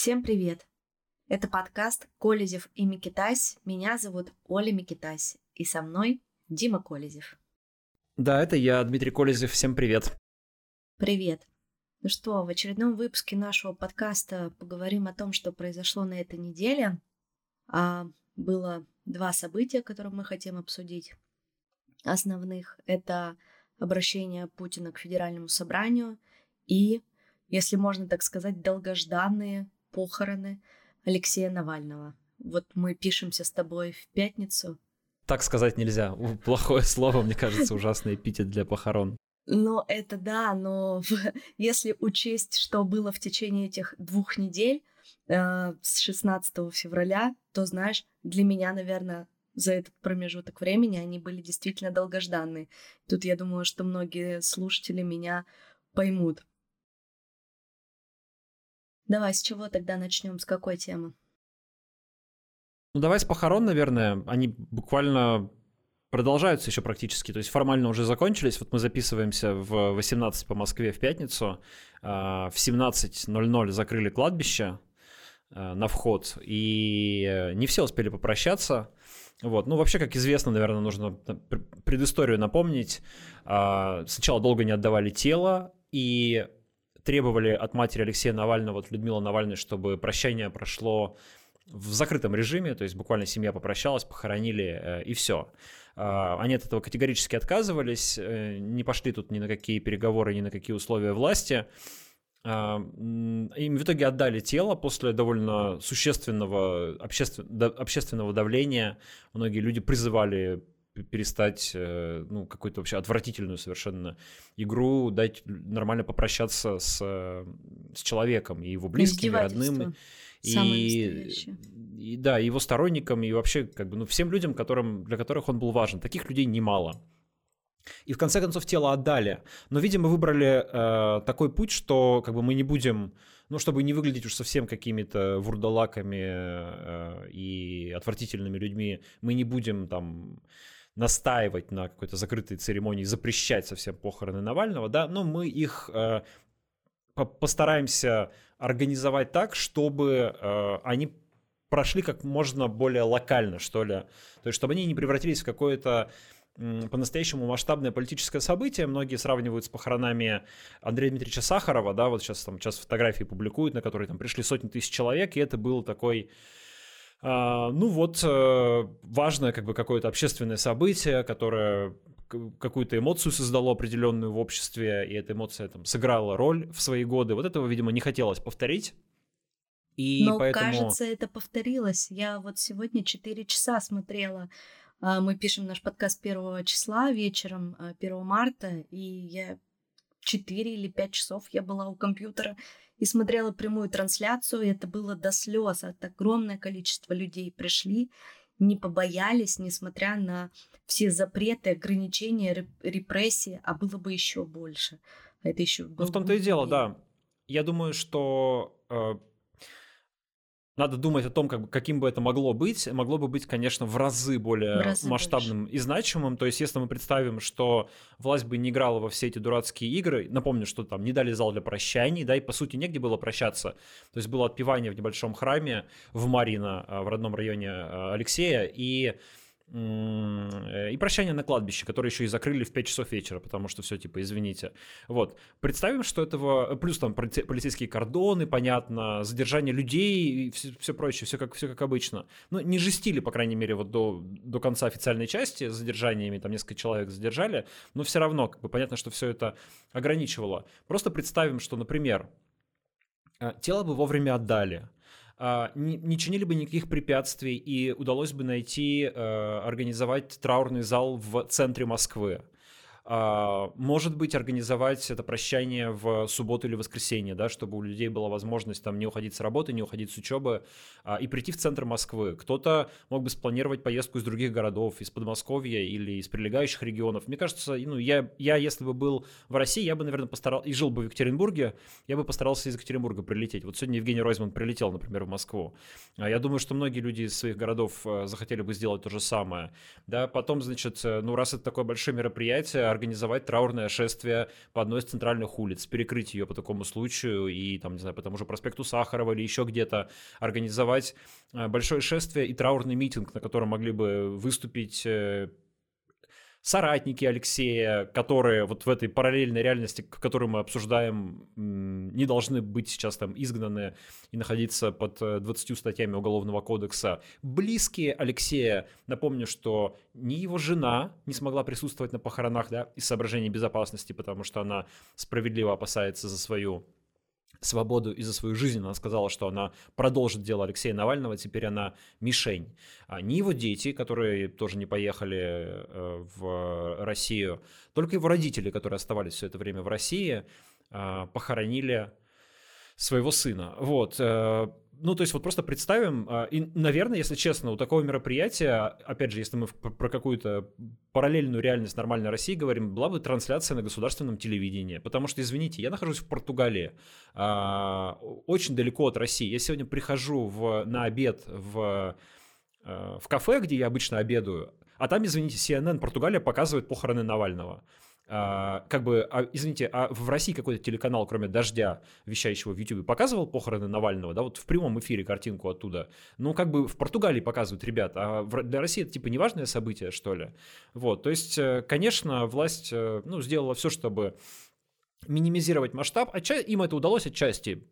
Всем привет! Это подкаст «Колезев и Микитась». Меня зовут Оля Микитась. И со мной Дима Колезев. Да, это я, Дмитрий Колезев. Всем привет. Привет. Ну что, в очередном выпуске нашего подкаста поговорим о том, что произошло на этой неделе. А, было два события, которые мы хотим обсудить. Основных — это обращение Путина к Федеральному собранию и, если можно так сказать, долгожданные похороны Алексея Навального. Вот мы пишемся с тобой в пятницу. Так сказать нельзя. Плохое слово, мне кажется, ужасный эпитет для похорон. Ну, это да, но если учесть, что было в течение этих двух недель, э, с 16 февраля, то, знаешь, для меня, наверное, за этот промежуток времени они были действительно долгожданные. Тут я думаю, что многие слушатели меня поймут. Давай, с чего тогда начнем? С какой темы? Ну, давай с похорон, наверное. Они буквально продолжаются еще практически, то есть формально уже закончились. Вот мы записываемся в 18 по Москве в пятницу. А, в 17.00 закрыли кладбище а, на вход, и не все успели попрощаться. Вот. Ну, вообще, как известно, наверное, нужно предысторию напомнить. А, сначала долго не отдавали тело, и требовали от матери Алексея Навального, от Людмилы Навальной, чтобы прощание прошло в закрытом режиме, то есть буквально семья попрощалась, похоронили э, и все. Э, они от этого категорически отказывались, э, не пошли тут ни на какие переговоры, ни на какие условия власти. Э, им в итоге отдали тело после довольно существенного обществен... общественного давления. Многие люди призывали перестать, э, ну, какую-то вообще отвратительную совершенно игру, дать нормально попрощаться с, с человеком и его близкими, родными. И, и да, его сторонникам, и вообще, как бы, ну, всем людям, которым, для которых он был важен. Таких людей немало. И в конце концов тело отдали. Но, видимо, выбрали э, такой путь, что как бы мы не будем, ну, чтобы не выглядеть уж совсем какими-то вурдалаками э, и отвратительными людьми, мы не будем там настаивать на какой-то закрытой церемонии, запрещать совсем похороны Навального, да, но мы их э, постараемся организовать так, чтобы э, они прошли как можно более локально, что ли. То есть, чтобы они не превратились в какое-то по-настоящему масштабное политическое событие. Многие сравнивают с похоронами Андрея Дмитриевича Сахарова, да, вот сейчас там сейчас фотографии публикуют, на которые там пришли сотни тысяч человек, и это был такой ну вот, э, важное как бы какое-то общественное событие, которое какую-то эмоцию создало определенную в обществе, и эта эмоция там сыграла роль в свои годы. Вот этого, видимо, не хотелось повторить. И Но поэтому... кажется, это повторилось. Я вот сегодня 4 часа смотрела. А, мы пишем наш подкаст 1 числа вечером, 1 а, марта, и я 4 или 5 часов я была у компьютера и смотрела прямую трансляцию, и это было до слез. Это огромное количество людей пришли, не побоялись, несмотря на все запреты, ограничения, репрессии, а было бы еще больше. А это еще Ну, в том-то и дело, да. Я думаю, что э, надо думать о том, как, каким бы это могло быть. Могло бы быть, конечно, в разы более в разы масштабным больше. и значимым. То есть, если мы представим, что власть бы не играла во все эти дурацкие игры, напомню, что там не дали зал для прощаний, да, и по сути негде было прощаться. То есть было отпевание в небольшом храме в Марина, э, в родном районе э, Алексея, и и прощание на кладбище, которое еще и закрыли в 5 часов вечера, потому что все, типа, извините. Вот. Представим, что этого... Плюс там полицейские кордоны, понятно, задержание людей и все, все прочее, все как, все как обычно. Ну, не жестили, по крайней мере, вот до, до конца официальной части с задержаниями, там несколько человек задержали, но все равно, как бы, понятно, что все это ограничивало. Просто представим, что, например, э, тело бы вовремя отдали, не, не чинили бы никаких препятствий и удалось бы найти, э, организовать траурный зал в центре Москвы. А, может быть, организовать это прощание в субботу или воскресенье, да, чтобы у людей была возможность там не уходить с работы, не уходить с учебы а, и прийти в центр Москвы. Кто-то мог бы спланировать поездку из других городов, из Подмосковья или из прилегающих регионов. Мне кажется, ну, я, я если бы был в России, я бы, наверное, постарался, и жил бы в Екатеринбурге, я бы постарался из Екатеринбурга прилететь. Вот сегодня Евгений Ройзман прилетел, например, в Москву. А я думаю, что многие люди из своих городов э, захотели бы сделать то же самое. Да, потом, значит, э, ну, раз это такое большое мероприятие, организовать траурное шествие по одной из центральных улиц, перекрыть ее по такому случаю и, там, не знаю, по тому же проспекту Сахарова или еще где-то организовать э, большое шествие и траурный митинг, на котором могли бы выступить э, соратники Алексея, которые вот в этой параллельной реальности, которую мы обсуждаем, не должны быть сейчас там изгнаны и находиться под 20 э, статьями Уголовного кодекса. Близкие Алексея, напомню, что ни его жена не смогла присутствовать на похоронах, да, из соображений безопасности, потому что она справедливо опасается за свою свободу и за свою жизнь. Она сказала, что она продолжит дело Алексея Навального, теперь она мишень. А не его дети, которые тоже не поехали э, в Россию, только его родители, которые оставались все это время в России, э, похоронили своего сына. Вот. Ну, то есть вот просто представим, а, и, наверное, если честно, у такого мероприятия, опять же, если мы про какую-то параллельную реальность нормальной России говорим, была бы трансляция на государственном телевидении. Потому что, извините, я нахожусь в Португалии, а, очень далеко от России. Я сегодня прихожу в, на обед в, а, в кафе, где я обычно обедаю, а там, извините, CNN Португалия показывает похороны Навального. А, как бы, а, извините, а в России какой-то телеканал, кроме «Дождя», вещающего в YouTube, показывал похороны Навального, да, вот в прямом эфире картинку оттуда. Ну, как бы в Португалии показывают ребят, а в, для России это типа неважное событие, что ли? Вот, то есть, э, конечно, власть, э, ну, сделала все, чтобы минимизировать масштаб, отча... им это удалось отчасти.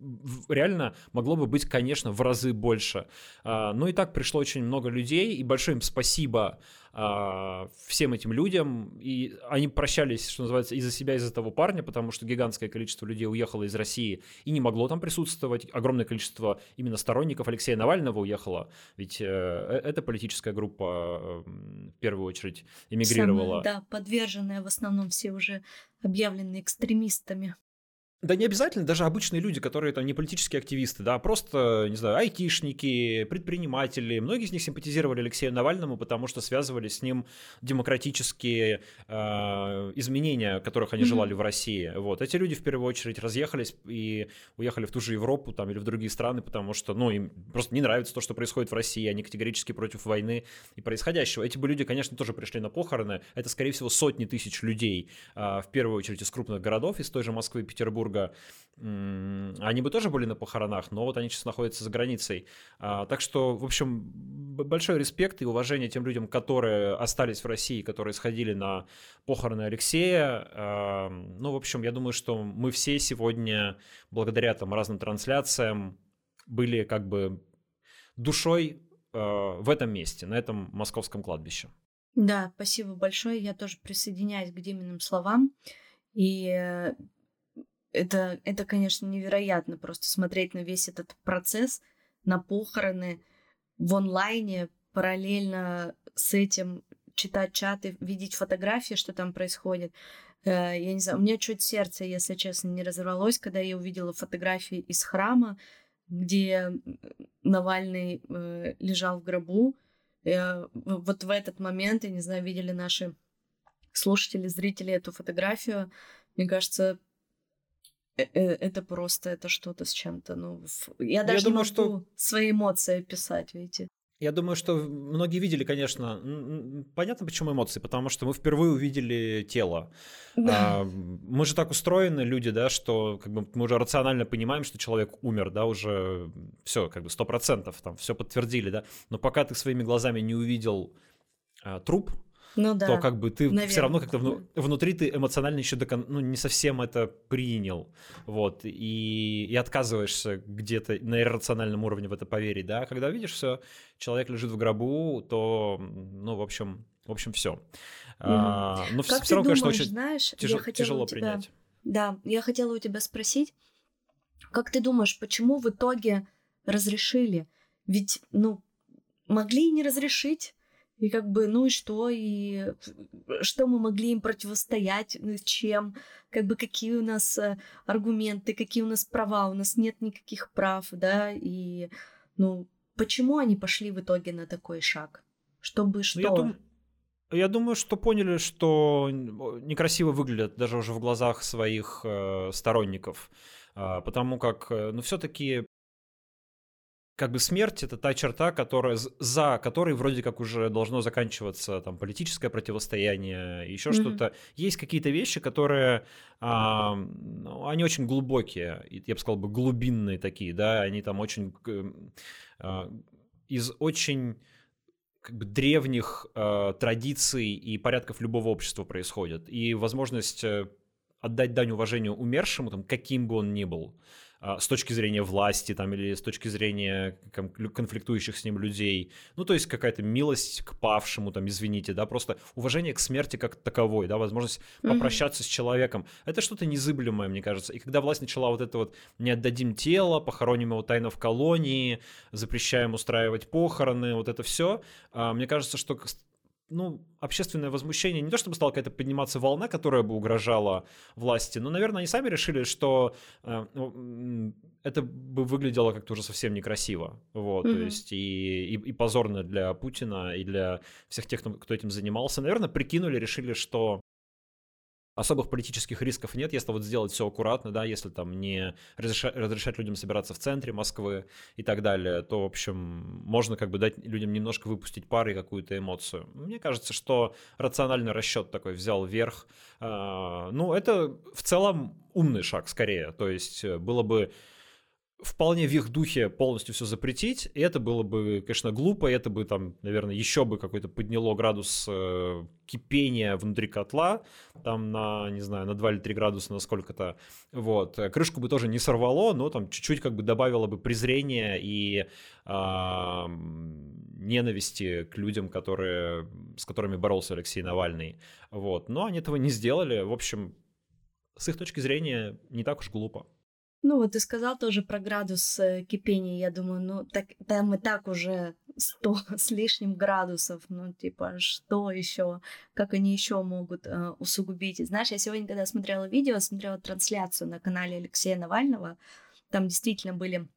Реально могло бы быть, конечно, в разы больше. А, но и так пришло очень много людей, и большое им спасибо а, всем этим людям, и они прощались, что называется, из-за себя, из-за того парня, потому что гигантское количество людей уехало из России и не могло там присутствовать, огромное количество именно сторонников Алексея Навального уехало, ведь э, э эта политическая группа в первую очередь эмигрировала. Самые, да, подверженная в основном все уже объявлены экстремистами. Да не обязательно даже обычные люди, которые там не политические активисты, да, а просто, не знаю, айтишники, предприниматели. Многие из них симпатизировали Алексею Навальному, потому что связывали с ним демократические э, изменения, которых они mm-hmm. желали в России. Вот. Эти люди в первую очередь разъехались и уехали в ту же Европу там, или в другие страны, потому что ну, им просто не нравится то, что происходит в России, они категорически против войны и происходящего. Эти бы люди, конечно, тоже пришли на похороны. Это, скорее всего, сотни тысяч людей, э, в первую очередь из крупных городов, из той же Москвы и Петербурга, Петербурга, они бы тоже были на похоронах, но вот они сейчас находятся за границей. А, так что, в общем, большой респект и уважение тем людям, которые остались в России, которые сходили на похороны Алексея. А, ну, в общем, я думаю, что мы все сегодня, благодаря там разным трансляциям, были как бы душой а, в этом месте, на этом московском кладбище. Да, спасибо большое. Я тоже присоединяюсь к Диминым словам. И э, это, это, конечно, невероятно просто смотреть на весь этот процесс, на похороны в онлайне, параллельно с этим читать чаты, видеть фотографии, что там происходит. Э, я не знаю, у меня чуть сердце, если честно, не разорвалось, когда я увидела фотографии из храма, где Навальный э, лежал в гробу. Э, вот в этот момент, я не знаю, видели наши слушатели, зрители эту фотографию. Мне кажется, это просто это что-то с чем-то. Ну, я даже я думаю, не могу что... свои эмоции описать, видите. Я думаю, что многие видели, конечно, понятно, почему эмоции, потому что мы впервые увидели тело. Да. А, мы же так устроены, люди, да, что как бы мы уже рационально понимаем, что человек умер, да, уже все, как бы сто процентов, там все подтвердили, да. Но пока ты своими глазами не увидел а, труп, ну, да. то как бы ты Наверное. все равно как-то вну, внутри ты эмоционально еще до, ну, не совсем это принял, вот, и, и отказываешься где-то на иррациональном уровне в это поверить, да, когда видишь все, человек лежит в гробу, то, ну, в общем, в общем, все. Угу. А, но как все, равно, думаешь, конечно, очень знаешь, тяжело, тяжело тебя, принять. Да, я хотела у тебя спросить, как ты думаешь, почему в итоге разрешили? Ведь, ну, могли и не разрешить. И как бы, ну и что, и что мы могли им противостоять, ну, чем, как бы какие у нас э, аргументы, какие у нас права, у нас нет никаких прав, да, и, ну, почему они пошли в итоге на такой шаг? Чтобы что? Ну, я, дум... я думаю, что поняли, что некрасиво выглядят даже уже в глазах своих э, сторонников, э, потому как, э, ну, все-таки как бы смерть это та черта, которая за которой вроде как уже должно заканчиваться там политическое противостояние, еще mm-hmm. что-то. Есть какие-то вещи, которые а, ну, они очень глубокие, я бы сказал бы глубинные такие, да, они там очень а, из очень как бы древних э, традиций и порядков любого общества происходят. И возможность э, отдать дань уважению умершему, там, каким бы он ни был, с точки зрения власти там, или с точки зрения конфликтующих с ним людей. Ну, то есть какая-то милость к павшему, там, извините, да, просто уважение к смерти как таковой, да, возможность mm-hmm. попрощаться с человеком. Это что-то незыблемое, мне кажется. И когда власть начала вот это вот «не отдадим тело», «похороним его тайно в колонии», «запрещаем устраивать похороны», вот это все, а, мне кажется, что ну, общественное возмущение, не то чтобы стала какая-то подниматься волна, которая бы угрожала власти, но, наверное, они сами решили, что э, ну, это бы выглядело как-то уже совсем некрасиво, вот, mm-hmm. то есть и, и, и позорно для Путина, и для всех тех, кто этим занимался. Наверное, прикинули, решили, что особых политических рисков нет, если вот сделать все аккуратно, да, если там не разрешать, разрешать людям собираться в центре Москвы и так далее, то, в общем, можно как бы дать людям немножко выпустить пары и какую-то эмоцию. Мне кажется, что рациональный расчет такой взял верх. А, ну, это в целом умный шаг скорее, то есть э, было бы вполне в их духе полностью все запретить, и это было бы, конечно, глупо, это бы там, наверное, еще бы какой-то подняло градус э, кипения внутри котла, там на, не знаю, на 2 или 3 градуса, на сколько-то, вот. Крышку бы тоже не сорвало, но там чуть-чуть как бы добавило бы презрения и э, ненависти к людям, которые, с которыми боролся Алексей Навальный, вот. Но они этого не сделали, в общем, с их точки зрения не так уж глупо. Ну, вот ты сказал тоже про градус э, кипения. Я думаю, ну, так, там и так уже 100 с лишним градусов. Ну, типа, что еще? Как они еще могут э, усугубить? знаешь, я сегодня, когда смотрела видео, смотрела трансляцию на канале Алексея Навального, там действительно были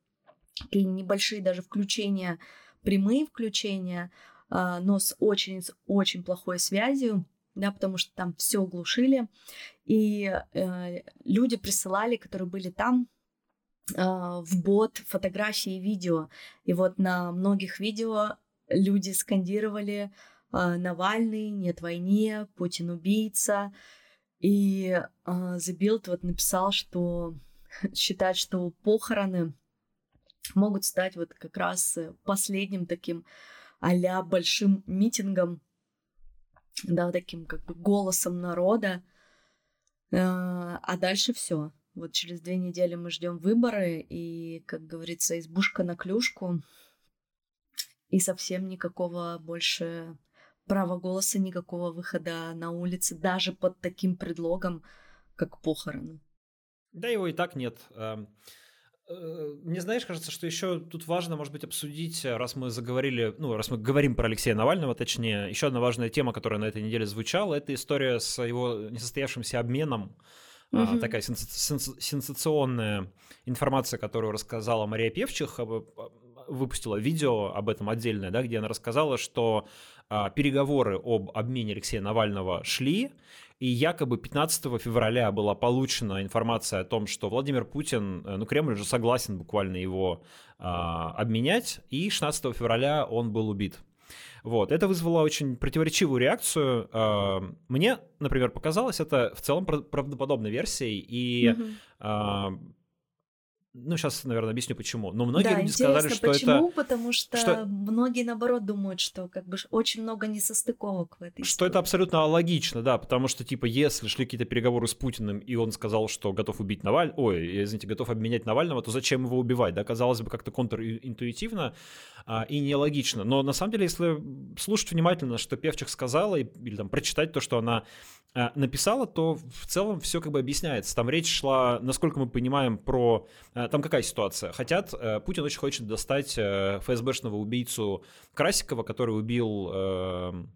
такие небольшие даже включения, прямые включения, э, но с очень, очень плохой связью да, потому что там все глушили, и э, люди присылали, которые были там, а, в бот фотографии и видео. И вот на многих видео люди скандировали а, «Навальный, нет войне, Путин убийца». И uh, The Build вот написал, что считает, что похороны могут стать вот как раз последним таким а большим митингом, да, таким как бы голосом народа, а дальше все. Вот через две недели мы ждем выборы, и, как говорится, избушка на клюшку, и совсем никакого больше права голоса, никакого выхода на улицы, даже под таким предлогом, как похороны. Да, его и так нет. Э, мне, знаешь, кажется, что еще тут важно, может быть, обсудить, раз мы заговорили, ну, раз мы говорим про Алексея Навального, точнее, еще одна важная тема, которая на этой неделе звучала, это история с его несостоявшимся обменом угу. такая сенсационная информация, которую рассказала Мария Певчих, выпустила видео об этом отдельное, да, где она рассказала, что а, переговоры об обмене Алексея Навального шли, и якобы 15 февраля была получена информация о том, что Владимир Путин, э, ну, Кремль уже согласен буквально его а, обменять, и 16 февраля он был убит. Вот. Это вызвало очень противоречивую реакцию. А, мне, например, показалось это в целом правдоподобной версией, и mm-hmm ну, сейчас, наверное, объясню почему. Но многие да, люди сказали, что почему? это... Потому что, что многие, наоборот, думают, что как бы очень много несостыковок в этой Что истории. это абсолютно логично, да, потому что, типа, если шли какие-то переговоры с Путиным, и он сказал, что готов убить Навального, ой, извините, готов обменять Навального, то зачем его убивать, да? Казалось бы, как-то контринтуитивно а, и нелогично. Но на самом деле, если слушать внимательно, что Певчих сказала, или там прочитать то, что она написала, то в целом все как бы объясняется. Там речь шла, насколько мы понимаем, про... А, там какая ситуация? Хотят, э, Путин очень хочет достать э, ФСБшного убийцу Красикова, который убил эм,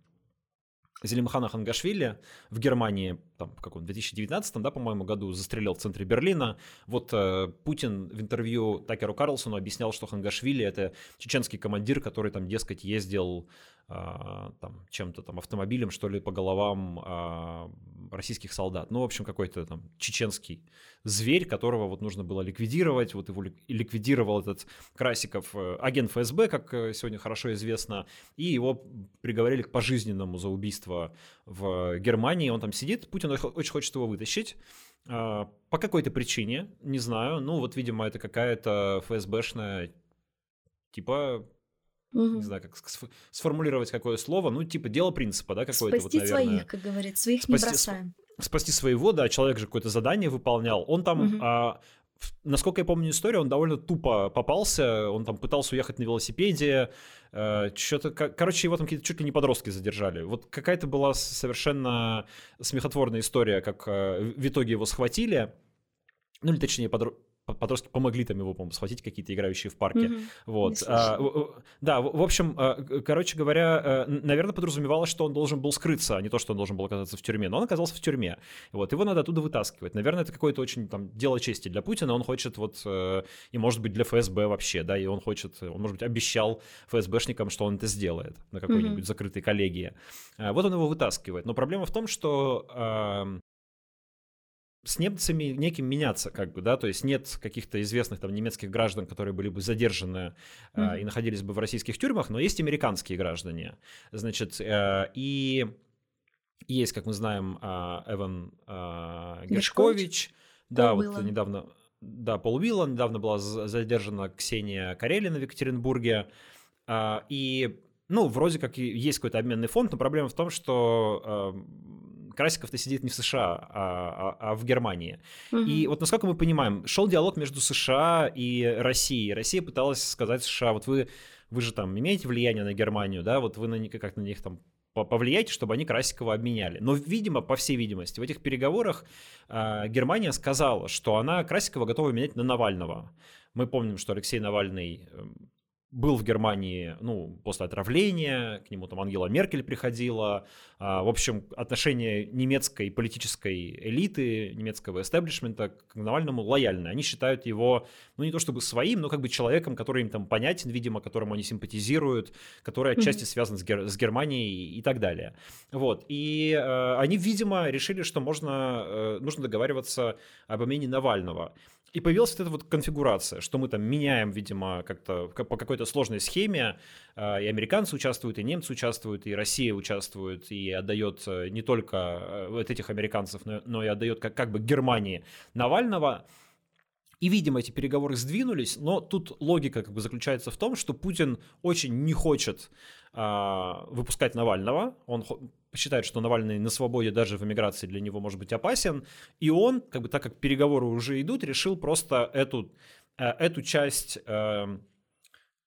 Зелимхана Хангашвили в Германии, там, в каком 2019, да, по-моему, году застрелил в центре Берлина. Вот э, Путин в интервью Такеру Карлсону объяснял, что Хангашвили — это чеченский командир, который там, дескать, ездил там, чем-то там автомобилем, что ли, по головам э, российских солдат. Ну, в общем, какой-то там чеченский зверь, которого вот нужно было ликвидировать. Вот его ликвидировал этот Красиков, э, агент ФСБ, как э, сегодня хорошо известно, и его приговорили к пожизненному за убийство в Германии. Он там сидит, Путин очень хочет его вытащить. А, по какой-то причине, не знаю. Ну, вот, видимо, это какая-то ФСБшная, типа, угу. не знаю, как сформулировать какое слово, ну, типа, дело принципа, да, какое-то Спасти вот, наверное. своих, как говорит, своих спасти, не бросаем. Спасти своего, да, человек же какое-то задание выполнял. Он там угу. а, насколько я помню историю, он довольно тупо попался, он там пытался уехать на велосипеде, э, что-то, короче, его там какие-то чуть ли не подростки задержали. Вот какая-то была совершенно смехотворная история, как э, в итоге его схватили, ну или точнее подро подростки помогли там его, по-моему, схватить какие-то играющие в парке. Mm-hmm. Вот. А, да, в, общем, а, короче говоря, а, наверное, подразумевалось, что он должен был скрыться, а не то, что он должен был оказаться в тюрьме. Но он оказался в тюрьме. Вот. Его надо оттуда вытаскивать. Наверное, это какое-то очень там дело чести для Путина. Он хочет вот, э, и может быть для ФСБ вообще, да, и он хочет, он, может быть, обещал ФСБшникам, что он это сделает на какой-нибудь mm-hmm. закрытой коллегии. Вот он его вытаскивает. Но проблема в том, что с немцами неким меняться, как бы, да, то есть нет каких-то известных там немецких граждан, которые были бы задержаны mm-hmm. э, и находились бы в российских тюрьмах, но есть американские граждане, значит, э, и есть, как мы знаем, э, Эван э, Гершкович, да, Пол вот Уиллан. недавно, да, Пол Уиллан, недавно была задержана Ксения Карелина в Екатеринбурге, э, и ну, вроде как есть какой-то обменный фонд, но проблема в том, что э, Красиков-то сидит не в США, а, а, а в Германии. Угу. И вот насколько мы понимаем, шел диалог между США и Россией. Россия пыталась сказать США, вот вы, вы же там имеете влияние на Германию, да, вот вы на, как на них там повлияйте, чтобы они Красикова обменяли. Но, видимо, по всей видимости, в этих переговорах э, Германия сказала, что она Красикова готова менять на Навального. Мы помним, что Алексей Навальный эм, был в Германии, ну, после отравления, к нему там Ангела Меркель приходила. А, в общем, отношение немецкой политической элиты, немецкого эстеблишмента к Навальному лояльны. Они считают его, ну, не то чтобы своим, но как бы человеком, который им там понятен, видимо, которому они симпатизируют, который отчасти связан с, Гер- с Германией и так далее. Вот. И э, они, видимо, решили, что можно, э, нужно договариваться об обмене Навального. И появилась вот эта вот конфигурация, что мы там меняем, видимо, как-то по какой-то сложной схеме, а, и американцы участвуют, и немцы участвуют, и Россия участвует, и отдает э, не только э, вот этих американцев, но, и отдает как, как бы Германии Навального. И, видимо, эти переговоры сдвинулись, но тут логика как бы заключается в том, что Путин очень не хочет выпускать Навального. Он считает, что Навальный на свободе даже в эмиграции для него может быть опасен. И он, как бы так как переговоры уже идут, решил просто эту, э, эту часть э,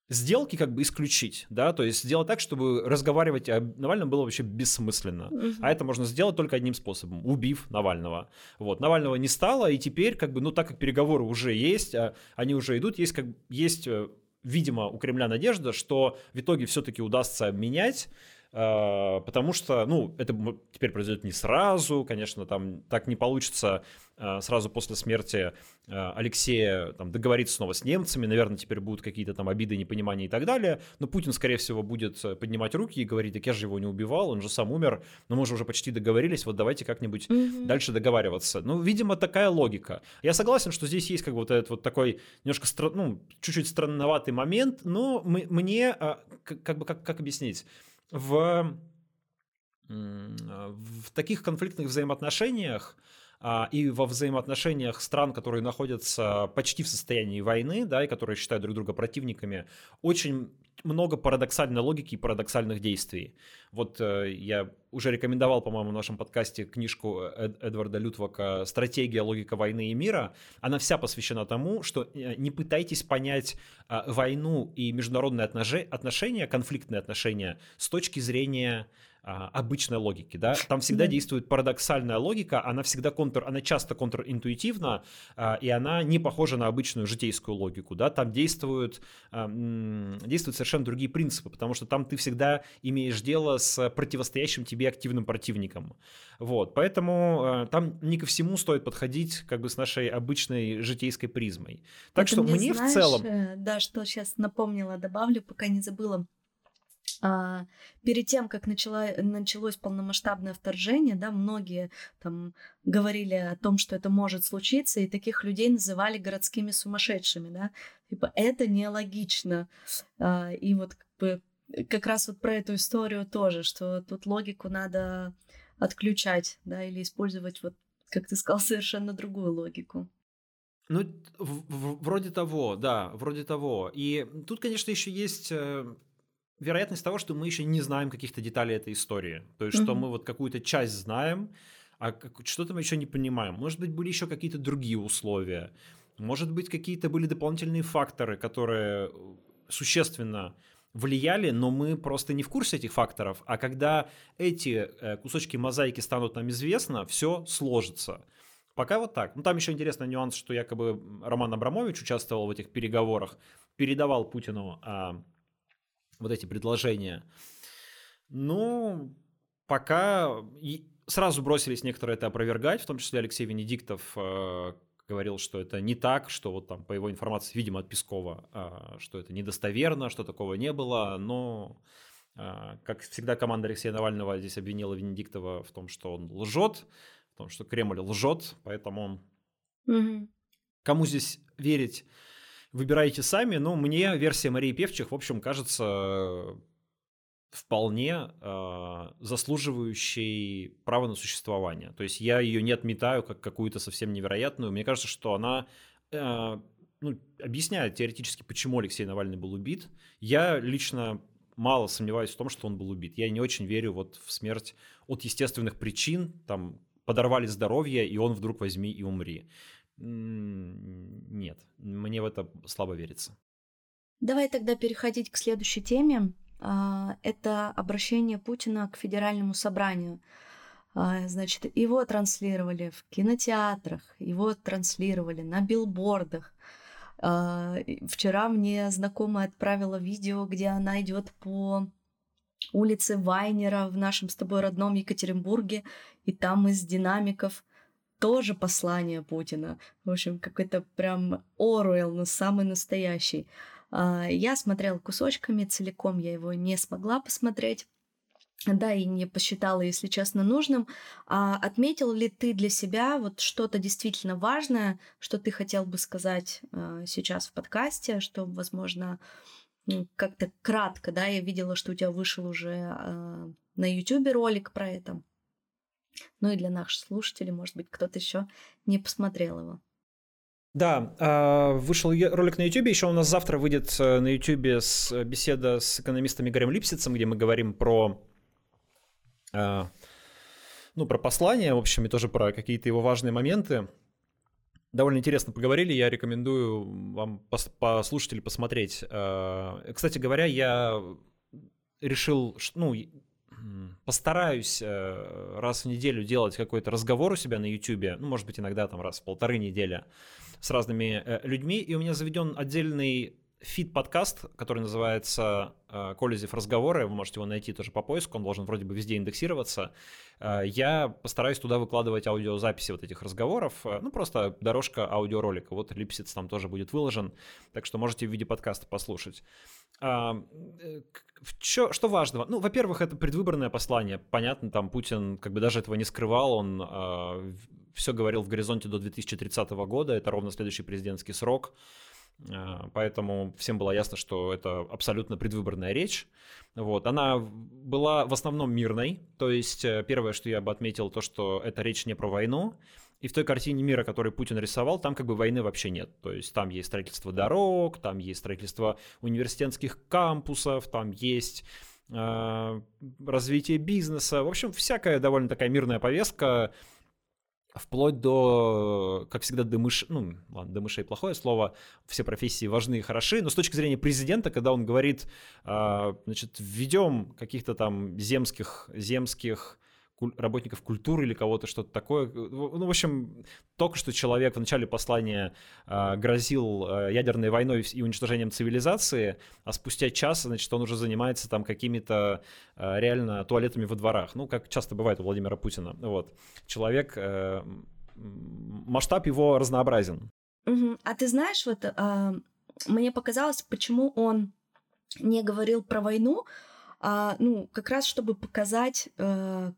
сделки как бы исключить, да, то есть сделать так, чтобы разговаривать о Навальном было вообще бессмысленно. Угу. А это можно сделать только одним способом, убив Навального. Вот, Навального не стало, и теперь как бы, ну, так как переговоры уже есть, а они уже идут, есть как есть э, видимо, у Кремля надежда, что в итоге все-таки удастся обменять а, потому что, ну, это теперь произойдет не сразу, конечно, там так не получится сразу после смерти а, Алексея там, договориться снова с немцами, наверное, теперь будут какие-то там обиды, непонимания и так далее, но Путин, скорее всего, будет поднимать руки и говорить, так я же его не убивал, он же сам умер, но мы же уже почти договорились, вот давайте как-нибудь mm-hmm. дальше договариваться. Ну, видимо, такая логика. Я согласен, что здесь есть как бы вот этот вот такой немножко, стра- ну, чуть-чуть странноватый момент, но мне, как бы, как, как объяснить, в, в таких конфликтных взаимоотношениях а, и во взаимоотношениях стран, которые находятся почти в состоянии войны, да, и которые считают друг друга противниками, очень много парадоксальной логики и парадоксальных действий. Вот э, я уже рекомендовал, по-моему, в нашем подкасте книжку Эд Эдварда Лютвака «Стратегия, логика войны и мира». Она вся посвящена тому, что э, не пытайтесь понять э, войну и международные отношения, конфликтные отношения с точки зрения а, обычной логики, да, там всегда действует парадоксальная логика, она всегда контр, она часто контринтуитивна, а, и она не похожа на обычную житейскую логику, да, там действуют, а, действуют совершенно другие принципы, потому что там ты всегда имеешь дело с противостоящим тебе активным противником, вот, поэтому там не ко всему стоит подходить как бы с нашей обычной житейской призмой. Так Это что мне, знаешь, в целом... Э, да, что сейчас напомнила, добавлю, пока не забыла перед тем, как начала, началось полномасштабное вторжение, да, многие там говорили о том, что это может случиться, и таких людей называли городскими сумасшедшими, да, типа это нелогично. А, и вот как бы как раз вот про эту историю тоже, что тут логику надо отключать, да, или использовать вот, как ты сказал, совершенно другую логику. Ну, в, в, вроде того, да, вроде того. И тут, конечно, еще есть э, вероятность того, что мы еще не знаем каких-то деталей этой истории. То есть, mm-hmm. что мы вот какую-то часть знаем, а что-то мы еще не понимаем. Может быть, были еще какие-то другие условия. Может быть, какие-то были дополнительные факторы, которые существенно влияли, но мы просто не в курсе этих факторов. А когда эти э, кусочки мозаики станут нам известно, все сложится. Пока вот так. Ну, там еще интересный нюанс, что якобы Роман Абрамович участвовал в этих переговорах, передавал Путину а, вот эти предложения. Ну, пока и сразу бросились некоторые это опровергать, в том числе Алексей Венедиктов э, говорил, что это не так, что вот там по его информации, видимо, от Пескова, э, что это недостоверно, что такого не было, но э, как всегда команда Алексея Навального здесь обвинила Венедиктова в том, что он лжет, в том, что Кремль лжет, поэтому угу. кому здесь верить? Выбирайте сами. Но мне версия Марии Певчих, в общем, кажется вполне э, заслуживающей права на существование. То есть я ее не отметаю как какую-то совсем невероятную. Мне кажется, что она э, ну, объясняет теоретически, почему Алексей Навальный был убит. Я лично мало сомневаюсь в том, что он был убит. Я не очень верю вот в смерть от естественных причин, там подорвали здоровье, и он вдруг возьми и умри. Нет, мне в это слабо верится. Давай тогда переходить к следующей теме. А, это обращение Путина к Федеральному собранию. А, значит, его транслировали в кинотеатрах, его транслировали на билбордах. А, вчера мне знакомая отправила видео, где она идет по улице Вайнера в нашем с тобой родном Екатеринбурге, и там из динамиков – тоже послание Путина. В общем, какой-то прям Оруэлл, но самый настоящий. А, я смотрела кусочками, целиком я его не смогла посмотреть. Да, и не посчитала, если честно, нужным. А отметил ли ты для себя вот что-то действительно важное, что ты хотел бы сказать э, сейчас в подкасте, что, возможно, как-то кратко, да, я видела, что у тебя вышел уже э, на YouTube ролик про это. Ну и для наших слушателей, может быть, кто-то еще не посмотрел его. Да, а, вышел ролик на YouTube, еще у нас завтра выйдет э, на YouTube с беседа с экономистом Игорем Липсицем, где мы говорим про а, ну, про послание, в общем, и тоже про какие-то его важные моменты. Довольно интересно поговорили, я рекомендую вам послушать или посмотреть. А, кстати говоря, я решил, ну, постараюсь э, раз в неделю делать какой-то разговор у себя на YouTube, ну, может быть, иногда там раз в полторы недели с разными э, людьми, и у меня заведен отдельный фит-подкаст, который называется э, «Колезев разговоры», вы можете его найти тоже по поиску, он должен вроде бы везде индексироваться. Я постараюсь туда выкладывать аудиозаписи вот этих разговоров, ну, просто дорожка аудиоролика, вот Липсиц там тоже будет выложен, так что можете в виде подкаста послушать. А, э, чё, что важного? Ну, во-первых, это предвыборное послание. Понятно, там Путин как бы даже этого не скрывал, он э, все говорил в горизонте до 2030 года, это ровно следующий президентский срок. Э, поэтому всем было ясно, что это абсолютно предвыборная речь. Вот. Она была в основном мирной, то есть э, первое, что я бы отметил, то, что это речь не про войну, и в той картине мира, которую Путин рисовал, там как бы войны вообще нет. То есть там есть строительство дорог, там есть строительство университетских кампусов, там есть э, развитие бизнеса. В общем, всякая довольно такая мирная повестка, вплоть до, как всегда, до мышей, ну, ладно, до мышей плохое слово, все профессии важны и хороши, но с точки зрения президента, когда он говорит, э, значит, введем каких-то там земских, земских работников культуры или кого-то, что-то такое. Ну, в общем, только что человек в начале послания э, грозил э, ядерной войной и уничтожением цивилизации, а спустя час, значит, он уже занимается там какими-то э, реально туалетами во дворах. Ну, как часто бывает у Владимира Путина. Вот. Человек, э, масштаб его разнообразен. А ты знаешь, вот э, мне показалось, почему он не говорил про войну, а, ну, как раз чтобы показать э,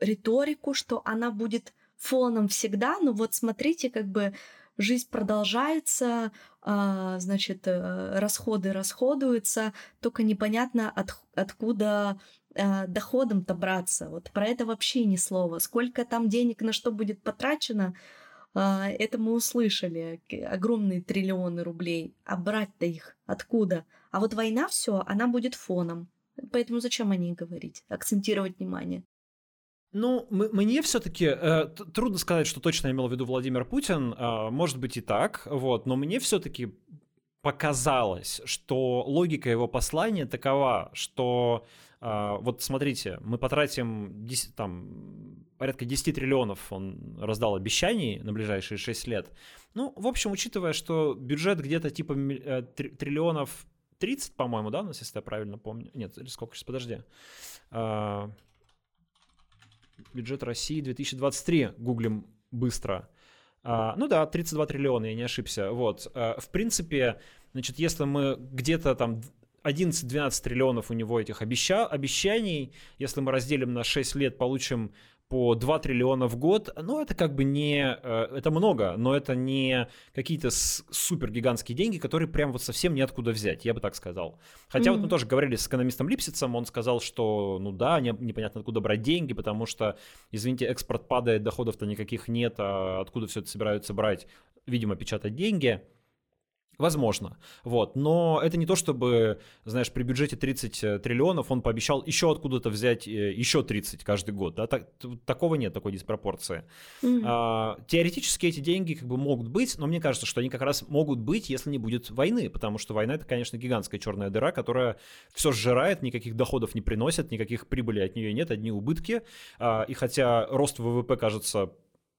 риторику, что она будет фоном всегда, но вот смотрите, как бы жизнь продолжается, э, значит, э, расходы расходуются, только непонятно от, откуда э, доходом-то браться. Вот про это вообще ни слова. Сколько там денег на что будет потрачено, э, это мы услышали. Огромные триллионы рублей. А брать-то их откуда? А вот война все, она будет фоном. Поэтому зачем о ней говорить, акцентировать внимание? Ну, мне все-таки э, трудно сказать, что точно имел в виду Владимир Путин. Э, может быть и так, вот, но мне все-таки показалось, что логика его послания такова, что э, вот смотрите, мы потратим 10, там, порядка 10 триллионов он раздал обещаний на ближайшие 6 лет. Ну, в общем, учитывая, что бюджет где-то типа э, триллионов 30, по-моему, да, у нас, если я правильно помню. Нет, или сколько сейчас, подожди. А, бюджет России 2023, гуглим быстро. А, ну да, 32 триллиона, я не ошибся. Вот. А, в принципе, значит, если мы где-то там 11-12 триллионов у него этих обеща обещаний, если мы разделим на 6 лет, получим по 2 триллиона в год, ну, это как бы не... Э, это много, но это не какие-то супер гигантские деньги, которые прям вот совсем неоткуда взять, я бы так сказал. Хотя mm-hmm. вот мы тоже говорили с экономистом Липсицем, он сказал, что, ну да, не, непонятно откуда брать деньги, потому что, извините, экспорт падает, доходов-то никаких нет, а откуда все это собираются брать? Видимо, печатать деньги. Возможно, вот, но это не то, чтобы, знаешь, при бюджете 30 э, триллионов он пообещал еще откуда-то взять э, еще 30 каждый год, да, так, такого нет, такой диспропорции. Mm-hmm. А, теоретически эти деньги как бы могут быть, но мне кажется, что они как раз могут быть, если не будет войны, потому что война это, конечно, гигантская черная дыра, которая все сжирает, никаких доходов не приносит, никаких прибыли от нее нет, одни убытки, а, и хотя рост ВВП кажется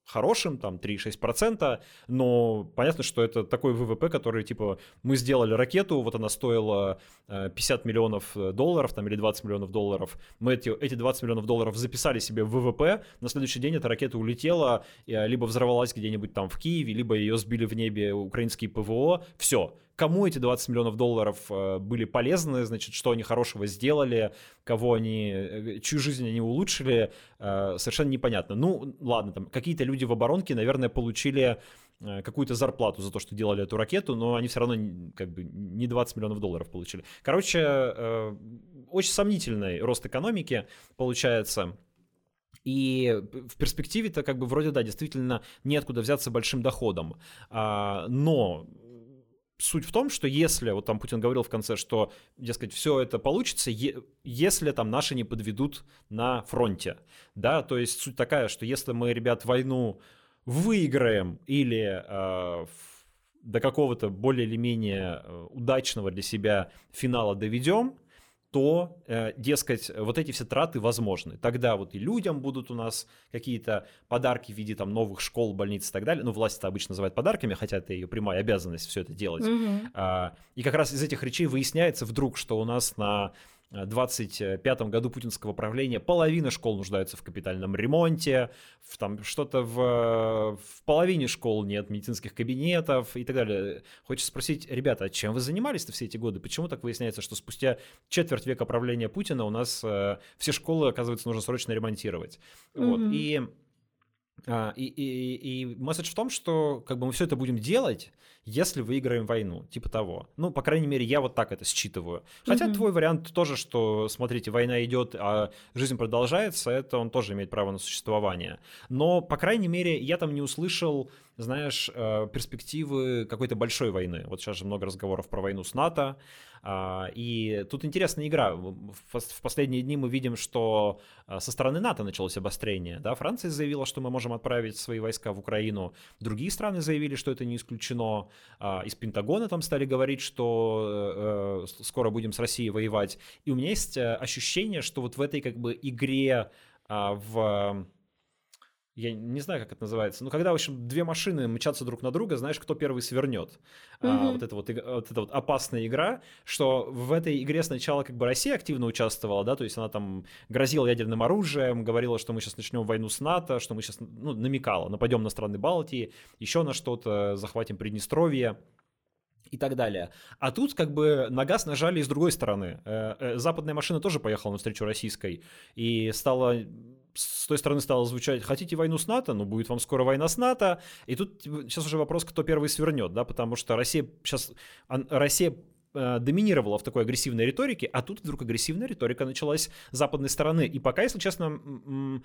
хорошим, там 3,6%, но понятно, что это такой ВВП, который, типа, мы сделали ракету, вот она стоила 50 э, миллионов э, долларов, там, или 20 миллионов долларов, мы эти, эти 20 миллионов долларов записали себе в ВВП, на следующий день эта ракета улетела, э, либо взорвалась где-нибудь там в Киеве, либо ее сбили в небе украинские ПВО, все, кому эти 20 миллионов долларов э, были полезны, значит, что они хорошего сделали, кого они, э, чью жизнь они улучшили, э, совершенно непонятно. Ну, ладно, там какие-то люди в оборонке, наверное, получили какую-то зарплату за то, что делали эту ракету, но они все равно как бы не 20 миллионов долларов получили. Короче, очень сомнительный рост экономики получается. И в перспективе-то как бы вроде, да, действительно неоткуда взяться большим доходом. А, но суть в том, что если, вот там Путин говорил в конце, что, дескать, все это получится, е- если там наши не подведут на фронте, да, то есть суть такая, что если мы, ребят, войну выиграем или э, до какого-то более или менее э, удачного для себя финала доведем, то, э, дескать, вот эти все траты возможны. Тогда вот и людям будут у нас какие-то подарки в виде там новых школ, больниц и так далее. Ну, власть это обычно называет подарками, хотя это ее прямая обязанность все это делать. Mm-hmm. И как раз из этих речей выясняется вдруг, что у нас на 25 году путинского правления половина школ нуждается в капитальном ремонте, в, там что-то в, в половине школ нет медицинских кабинетов и так далее. Хочется спросить, ребята, а чем вы занимались-то все эти годы? Почему так выясняется, что спустя четверть века правления Путина у нас э, все школы, оказывается, нужно срочно ремонтировать? Mm-hmm. Вот. И и, и, и месседж в том, что как бы мы все это будем делать, если выиграем войну, типа того. Ну, по крайней мере, я вот так это считываю. Хотя mm-hmm. твой вариант тоже, что, смотрите, война идет, а жизнь продолжается, это он тоже имеет право на существование. Но, по крайней мере, я там не услышал, знаешь, э, перспективы какой-то большой войны. Вот сейчас же много разговоров про войну с НАТО, а, и тут интересная игра. В последние дни мы видим, что а, со стороны НАТО началось обострение. Да? Франция заявила, что мы можем отправить свои войска в Украину. Другие страны заявили, что это не исключено. А, из Пентагона там стали говорить, что э, э, скоро будем с Россией воевать. И у меня есть э, ощущение, что вот в этой как бы игре в я не знаю, как это называется, но когда, в общем, две машины мчатся друг на друга, знаешь, кто первый свернет. Mm-hmm. А, вот, это вот, вот эта вот опасная игра, что в этой игре сначала как бы Россия активно участвовала, да, то есть она там грозила ядерным оружием, говорила, что мы сейчас начнем войну с НАТО, что мы сейчас, ну, намекала, нападем на страны Балтии, еще на что-то, захватим Приднестровье. и так далее. А тут как бы на газ нажали с другой стороны. Э, э, западная машина тоже поехала навстречу российской и стала с той стороны стало звучать, хотите войну с НАТО, ну будет вам скоро война с НАТО, и тут сейчас уже вопрос, кто первый свернет, да, потому что Россия сейчас, Россия Э, доминировала в такой агрессивной риторике, а тут вдруг агрессивная риторика началась с западной стороны. И пока, если честно,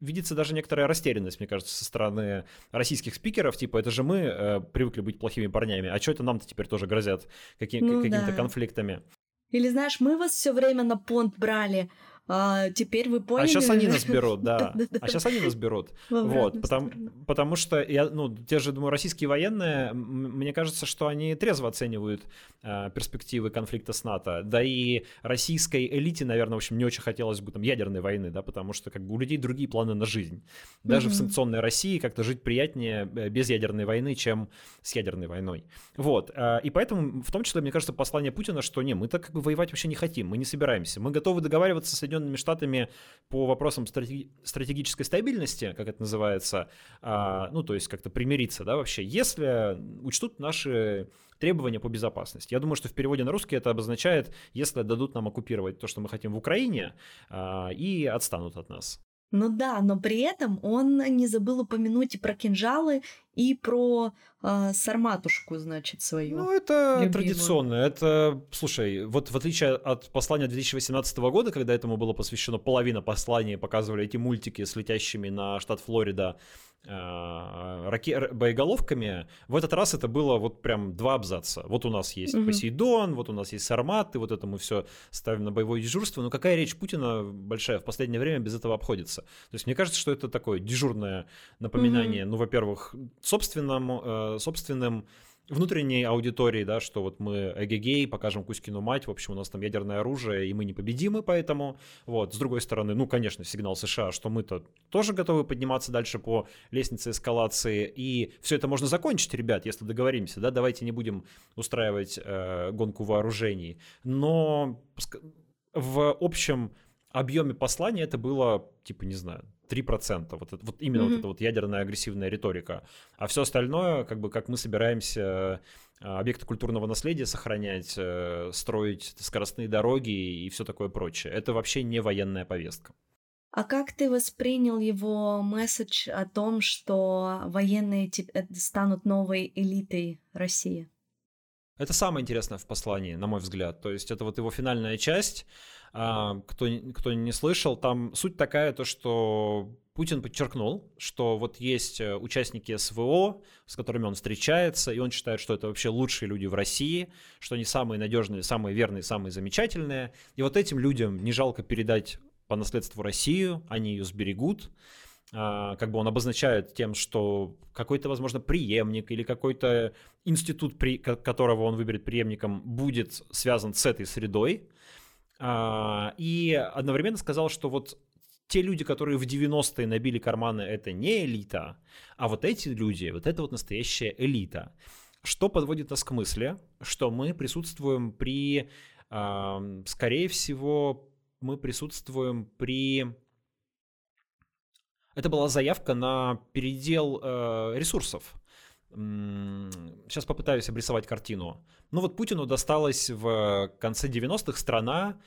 видится даже некоторая растерянность, мне кажется, со стороны российских спикеров, типа, это же мы э, привыкли быть плохими парнями, а что это нам-то теперь тоже грозят каким- ну, какими-то да. конфликтами? Или знаешь, мы вас все время на понт брали, а теперь вы поняли. А сейчас они нас берут, да. А сейчас они нас берут. Вот, потому, потому что я, ну, те же, думаю, российские военные, мне кажется, что они трезво оценивают э, перспективы конфликта с НАТО. Да и российской элите, наверное, в общем, не очень хотелось бы там ядерной войны, да, потому что как бы у людей другие планы на жизнь. Даже mm-hmm. в санкционной России как-то жить приятнее э, без ядерной войны, чем с ядерной войной. Вот. Э, и поэтому, в том числе, мне кажется, послание Путина, что не, мы так как бы воевать вообще не хотим, мы не собираемся. Мы готовы договариваться с Соединенными Штатами по вопросам стратеги- стратегической стабильности, как это называется, а, ну, то есть как-то примириться, да, вообще, если учтут наши требования по безопасности. Я думаю, что в переводе на русский это обозначает, если дадут нам оккупировать то, что мы хотим в Украине, а, и отстанут от нас. Ну да, но при этом он не забыл упомянуть и про кинжалы, и про э, сарматушку, значит, свою. Ну, это любимую. традиционно. Это, слушай, вот в отличие от послания 2018 года, когда этому было посвящено половина послания, показывали эти мультики с летящими на штат Флорида раке... боеголовками, в этот раз это было вот прям два абзаца. Вот у нас есть угу. Посейдон, вот у нас есть Сарматы, вот это мы все ставим на боевое дежурство. Но какая речь Путина большая в последнее время без этого обходится? То есть мне кажется, что это такое дежурное напоминание, угу. ну, во-первых, собственным, э, собственным внутренней аудитории, да, что вот мы эгегей, покажем Кузькину мать, в общем, у нас там ядерное оружие, и мы непобедимы поэтому. Вот, с другой стороны, ну, конечно, сигнал США, что мы-то тоже готовы подниматься дальше по лестнице эскалации, и все это можно закончить, ребят, если договоримся, да, давайте не будем устраивать э, гонку вооружений. Но в общем объеме послания это было, типа, не знаю, 3%. Вот, это, вот именно mm-hmm. вот эта вот ядерная агрессивная риторика. А все остальное, как бы, как мы собираемся э, объекты культурного наследия сохранять, э, строить скоростные дороги и все такое прочее. Это вообще не военная повестка. А как ты воспринял его месседж о том, что военные э, станут новой элитой России? Это самое интересное в послании, на мой взгляд. То есть это вот его финальная часть, а, кто, кто не слышал, там суть такая, то что Путин подчеркнул, что вот есть э, участники СВО, с которыми он встречается, и он считает, что это вообще лучшие люди в России, что они самые надежные, самые верные, самые замечательные. И вот этим людям не жалко передать по наследству Россию, они ее сберегут. А, как бы он обозначает тем, что какой-то, возможно, преемник или какой-то институт, которого он выберет преемником, будет связан с этой средой. А, и одновременно сказал, что вот те люди, которые в 90-е набили карманы, это не элита, а вот эти люди, вот это вот настоящая элита. Что подводит нас к мысли, что мы присутствуем при, скорее всего, мы присутствуем при... Это была заявка на передел э, ресурсов сейчас попытаюсь обрисовать картину. Ну вот Путину досталась в конце 90-х страна,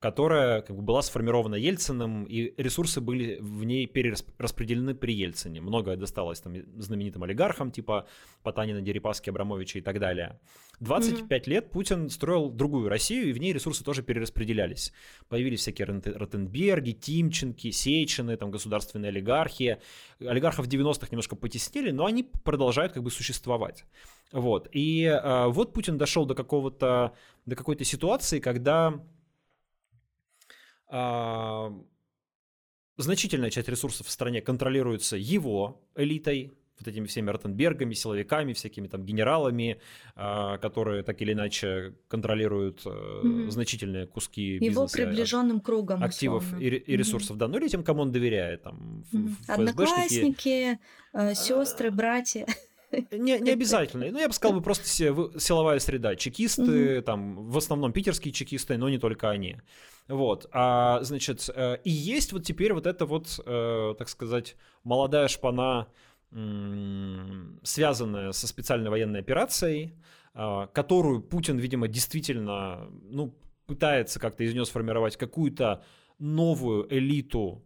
которая как бы, была сформирована Ельциным, и ресурсы были в ней перераспределены при Ельцине. Многое досталось там знаменитым олигархам, типа Потанина, Дерипаски, Абрамовича и так далее. 25 mm-hmm. лет Путин строил другую Россию, и в ней ресурсы тоже перераспределялись. Появились всякие Ротенберги, Тимченки, Сечины, там государственные олигархи. Олигархов в 90-х немножко потеснили, но они продолжают как бы существовать. Вот. И э, вот Путин дошел до какого-то, до какой-то ситуации, когда значительная часть ресурсов в стране контролируется его элитой, вот этими всеми Ротенбергами, силовиками, всякими там генералами, а, которые так или иначе контролируют mm-hmm. значительные куски бизнеса. Его приближенным кругом. Активов и, и ресурсов, mm-hmm. да. Ну или тем, кому он доверяет. Там, mm-hmm. Одноклассники, э, сестры, братья. Не, не обязательно. Ну, я бы сказал, бы просто силовая среда. Чекисты, угу. там, в основном питерские чекисты, но не только они. Вот. А, значит, э, и есть вот теперь вот эта вот, э, так сказать, молодая шпана связанное со специальной военной операцией, а, которую Путин, видимо, действительно ну, пытается как-то из нее сформировать какую-то новую элиту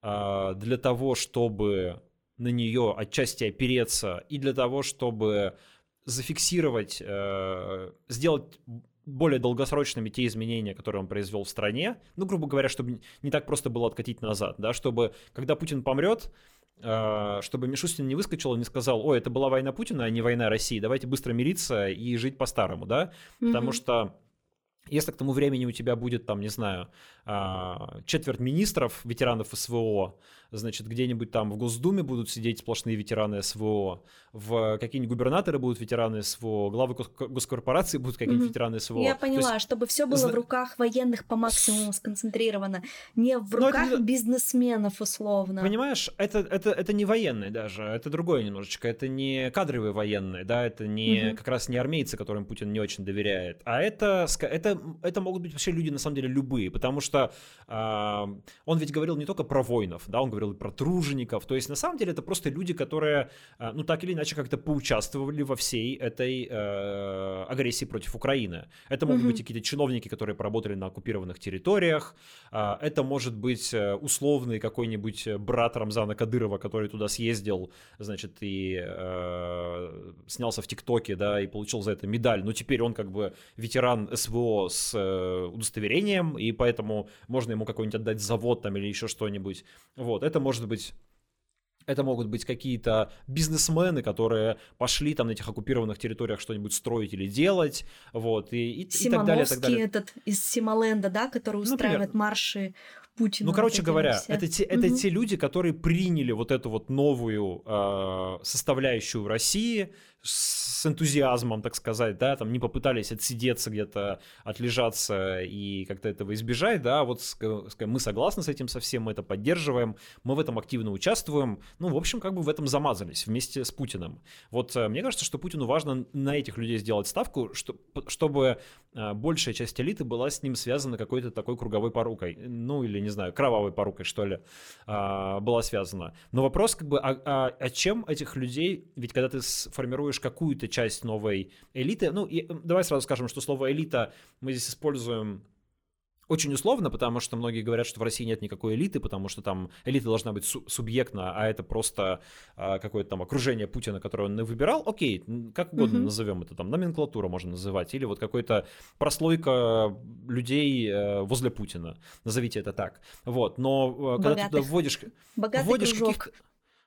а, для того, чтобы на нее отчасти опереться и для того, чтобы зафиксировать, э, сделать более долгосрочными те изменения, которые он произвел в стране, ну, грубо говоря, чтобы не так просто было откатить назад, да, чтобы, когда Путин помрет, э, чтобы Мишустин не выскочил и не сказал, ой, это была война Путина, а не война России, давайте быстро мириться и жить по-старому, да, mm-hmm. потому что если к тому времени у тебя будет, там, не знаю, а, четверть министров, ветеранов СВО, значит, где-нибудь там в Госдуме будут сидеть сплошные ветераны СВО, в какие-нибудь губернаторы будут ветераны СВО, главы госкорпорации будут какие-нибудь mm-hmm. ветераны СВО. Я поняла, есть... чтобы все было в руках военных по максимуму сконцентрировано, не в руках это... бизнесменов условно. Понимаешь, это, это, это не военные даже, это другое немножечко, это не кадровые военные, да, это не mm-hmm. как раз не армейцы, которым Путин не очень доверяет, а это, это, это могут быть вообще люди на самом деле любые, потому что что э, он ведь говорил не только про воинов, да, он говорил и про тружеников, то есть на самом деле это просто люди, которые, э, ну так или иначе как-то поучаствовали во всей этой э, агрессии против Украины. Это могут mm-hmm. быть какие-то чиновники, которые поработали на оккупированных территориях, э, это может быть условный какой-нибудь брат Рамзана Кадырова, который туда съездил, значит, и э, снялся в ТикТоке, да, и получил за это медаль, но теперь он как бы ветеран СВО с э, удостоверением, и поэтому можно ему какой-нибудь отдать завод там или еще что-нибудь. Вот, это может быть это могут быть какие-то бизнесмены, которые пошли там на этих оккупированных территориях что-нибудь строить или делать, вот, и, и, и так далее, так далее. этот из Симоленда, да, который устраивает Например. марши Путина. Ну, короче говоря, это те, это угу. те люди, которые приняли вот эту вот новую э, составляющую России, с энтузиазмом, так сказать, да, там не попытались отсидеться где-то, отлежаться и как-то этого избежать, да, вот мы согласны с этим совсем, мы это поддерживаем, мы в этом активно участвуем, ну, в общем, как бы в этом замазались вместе с Путиным. Вот э, мне кажется, что Путину важно на этих людей сделать ставку, чтобы э, большая часть элиты была с ним связана какой-то такой круговой порукой, ну, или, не знаю, кровавой порукой, что ли, а, была связана. Но вопрос, как бы, а, а, а чем этих людей, ведь когда ты сформируешь формируешь какую-то часть новой элиты. Ну, и, давай сразу скажем, что слово элита мы здесь используем очень условно, потому что многие говорят, что в России нет никакой элиты, потому что там элита должна быть су- субъектна, а это просто а, какое-то там окружение Путина, которое он выбирал. Окей, как угодно mm-hmm. назовем это, там номенклатура можно называть, или вот какой-то прослойка людей э, возле Путина, назовите это так. Вот, но Богатых. Э, когда ты туда вводишь, вводишь каких-то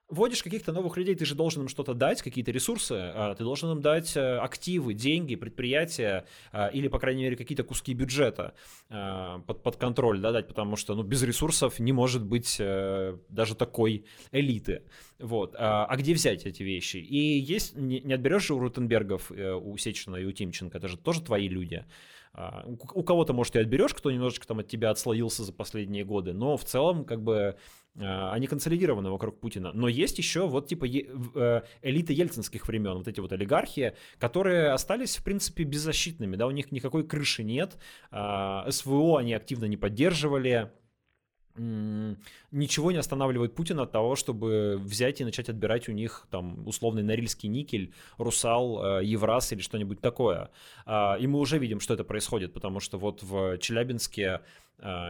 вводишь каких-то новых людей, ты же должен им что-то дать, какие-то ресурсы, а, ты должен им дать э, активы, деньги, предприятия а, или, по крайней мере, какие-то куски бюджета а, под, под контроль да, дать, потому что ну, без ресурсов не может быть э, даже такой элиты. Вот. А где взять эти вещи? И есть, не отберешь же у Рутенбергов, э, у Сечина и у Тимченко, это же тоже твои люди. У кого-то, может, и отберешь, кто немножечко там от тебя отслоился за последние годы, но в целом, как бы, а, они консолидированы вокруг Путина. Но есть еще вот типа э, элита ельцинских времен, вот эти вот олигархи, которые остались, в принципе, беззащитными, да, у них никакой крыши нет, а, СВО они активно не поддерживали, ничего не останавливает Путина от того, чтобы взять и начать отбирать у них там условный Норильский никель, Русал, э, Евраз или что-нибудь такое. А, и мы уже видим, что это происходит, потому что вот в Челябинске